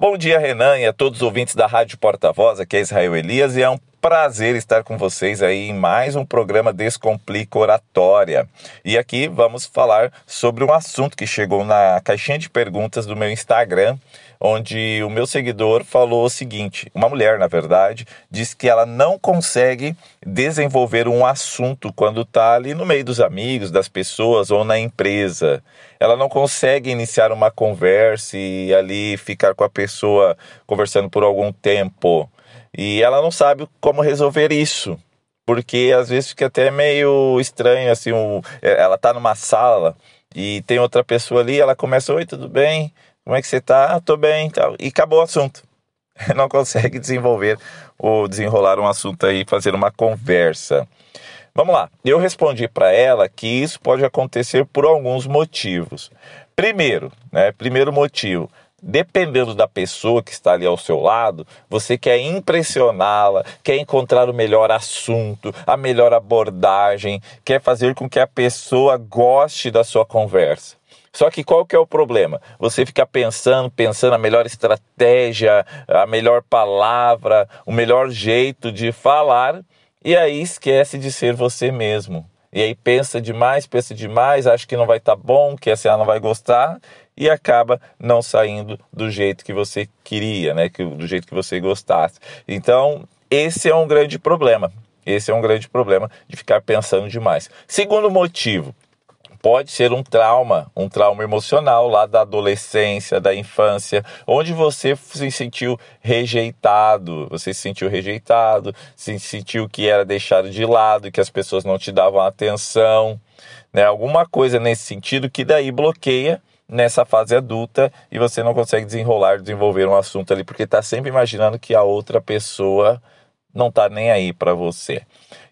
Bom dia, Renan, e a todos os ouvintes da Rádio Porta-Voz. Aqui é Israel Elias e é um prazer estar com vocês aí em mais um programa Descomplica Oratória. E aqui vamos falar sobre um assunto que chegou na caixinha de perguntas do meu Instagram, onde o meu seguidor falou o seguinte: uma mulher, na verdade, diz que ela não consegue desenvolver um assunto quando está ali no meio dos amigos, das pessoas ou na empresa. Ela não consegue iniciar uma conversa e ali ficar com a pessoa conversando por algum tempo. E ela não sabe como resolver isso. Porque às vezes fica até meio estranho, assim, um, ela tá numa sala e tem outra pessoa ali, ela começa, oi, tudo bem? Como é que você tá? Ah, tô bem e tal. E acabou o assunto. Não consegue desenvolver ou desenrolar um assunto aí, fazer uma conversa. Vamos lá. Eu respondi para ela que isso pode acontecer por alguns motivos. Primeiro, né? Primeiro motivo, dependendo da pessoa que está ali ao seu lado, você quer impressioná-la, quer encontrar o melhor assunto, a melhor abordagem, quer fazer com que a pessoa goste da sua conversa. Só que qual que é o problema? Você fica pensando, pensando a melhor estratégia, a melhor palavra, o melhor jeito de falar e aí esquece de ser você mesmo. E aí pensa demais, pensa demais, acha que não vai estar tá bom, que essa não vai gostar e acaba não saindo do jeito que você queria, né? Do jeito que você gostasse. Então, esse é um grande problema. Esse é um grande problema de ficar pensando demais. Segundo motivo, pode ser um trauma, um trauma emocional lá da adolescência, da infância, onde você se sentiu rejeitado, você se sentiu rejeitado, se sentiu que era deixado de lado, que as pessoas não te davam atenção, né? Alguma coisa nesse sentido que daí bloqueia nessa fase adulta e você não consegue desenrolar, desenvolver um assunto ali porque está sempre imaginando que a outra pessoa não está nem aí para você.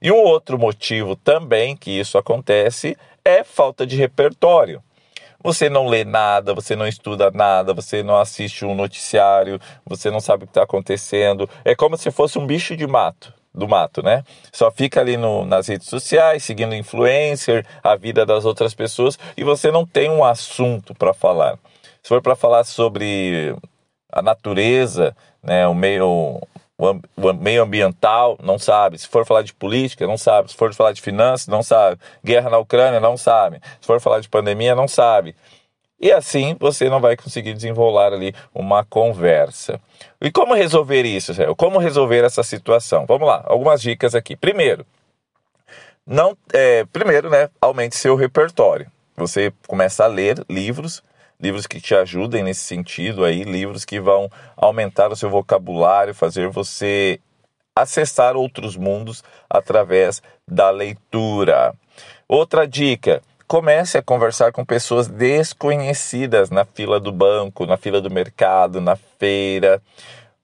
E um outro motivo também que isso acontece é falta de repertório. Você não lê nada, você não estuda nada, você não assiste um noticiário, você não sabe o que está acontecendo. É como se fosse um bicho de mato, do mato, né? Só fica ali no, nas redes sociais, seguindo influencer, a vida das outras pessoas, e você não tem um assunto para falar. Se for para falar sobre a natureza, né, o meio o meio ambiental, não sabe. Se for falar de política, não sabe. Se for falar de finanças, não sabe. Guerra na Ucrânia, não sabe. Se for falar de pandemia, não sabe. E assim você não vai conseguir desenrolar ali uma conversa. E como resolver isso, Zé? Como resolver essa situação? Vamos lá, algumas dicas aqui. Primeiro, não, é, primeiro, né, aumente seu repertório. Você começa a ler livros livros que te ajudem nesse sentido aí, livros que vão aumentar o seu vocabulário, fazer você acessar outros mundos através da leitura. Outra dica: comece a conversar com pessoas desconhecidas na fila do banco, na fila do mercado, na feira.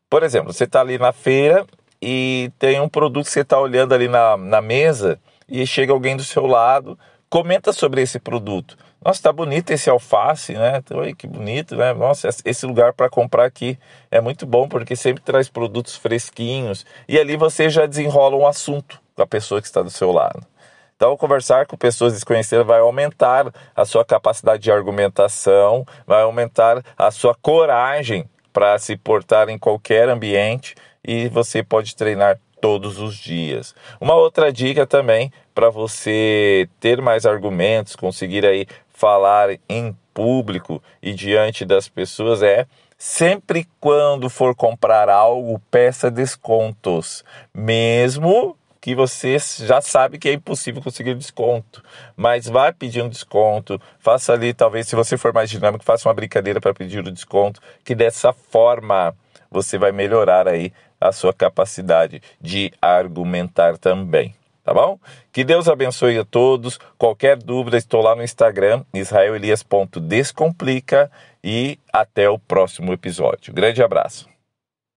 Por exemplo, você está ali na feira e tem um produto que você está olhando ali na, na mesa e chega alguém do seu lado, comenta sobre esse produto. Nossa, tá bonito esse alface, né? Oi, que bonito, né? Nossa, esse lugar para comprar aqui é muito bom porque sempre traz produtos fresquinhos e ali você já desenrola um assunto com a pessoa que está do seu lado. Então, conversar com pessoas desconhecidas vai aumentar a sua capacidade de argumentação, vai aumentar a sua coragem para se portar em qualquer ambiente e você pode treinar todos os dias. Uma outra dica também para você ter mais argumentos, conseguir aí falar em público e diante das pessoas é sempre quando for comprar algo, peça descontos, mesmo que você já sabe que é impossível conseguir desconto, mas vai pedir um desconto, faça ali, talvez se você for mais dinâmico, faça uma brincadeira para pedir o desconto, que dessa forma você vai melhorar aí a sua capacidade de argumentar também tá bom? Que Deus abençoe a todos. Qualquer dúvida, estou lá no Instagram, israelelias.descomplica e até o próximo episódio. Grande abraço.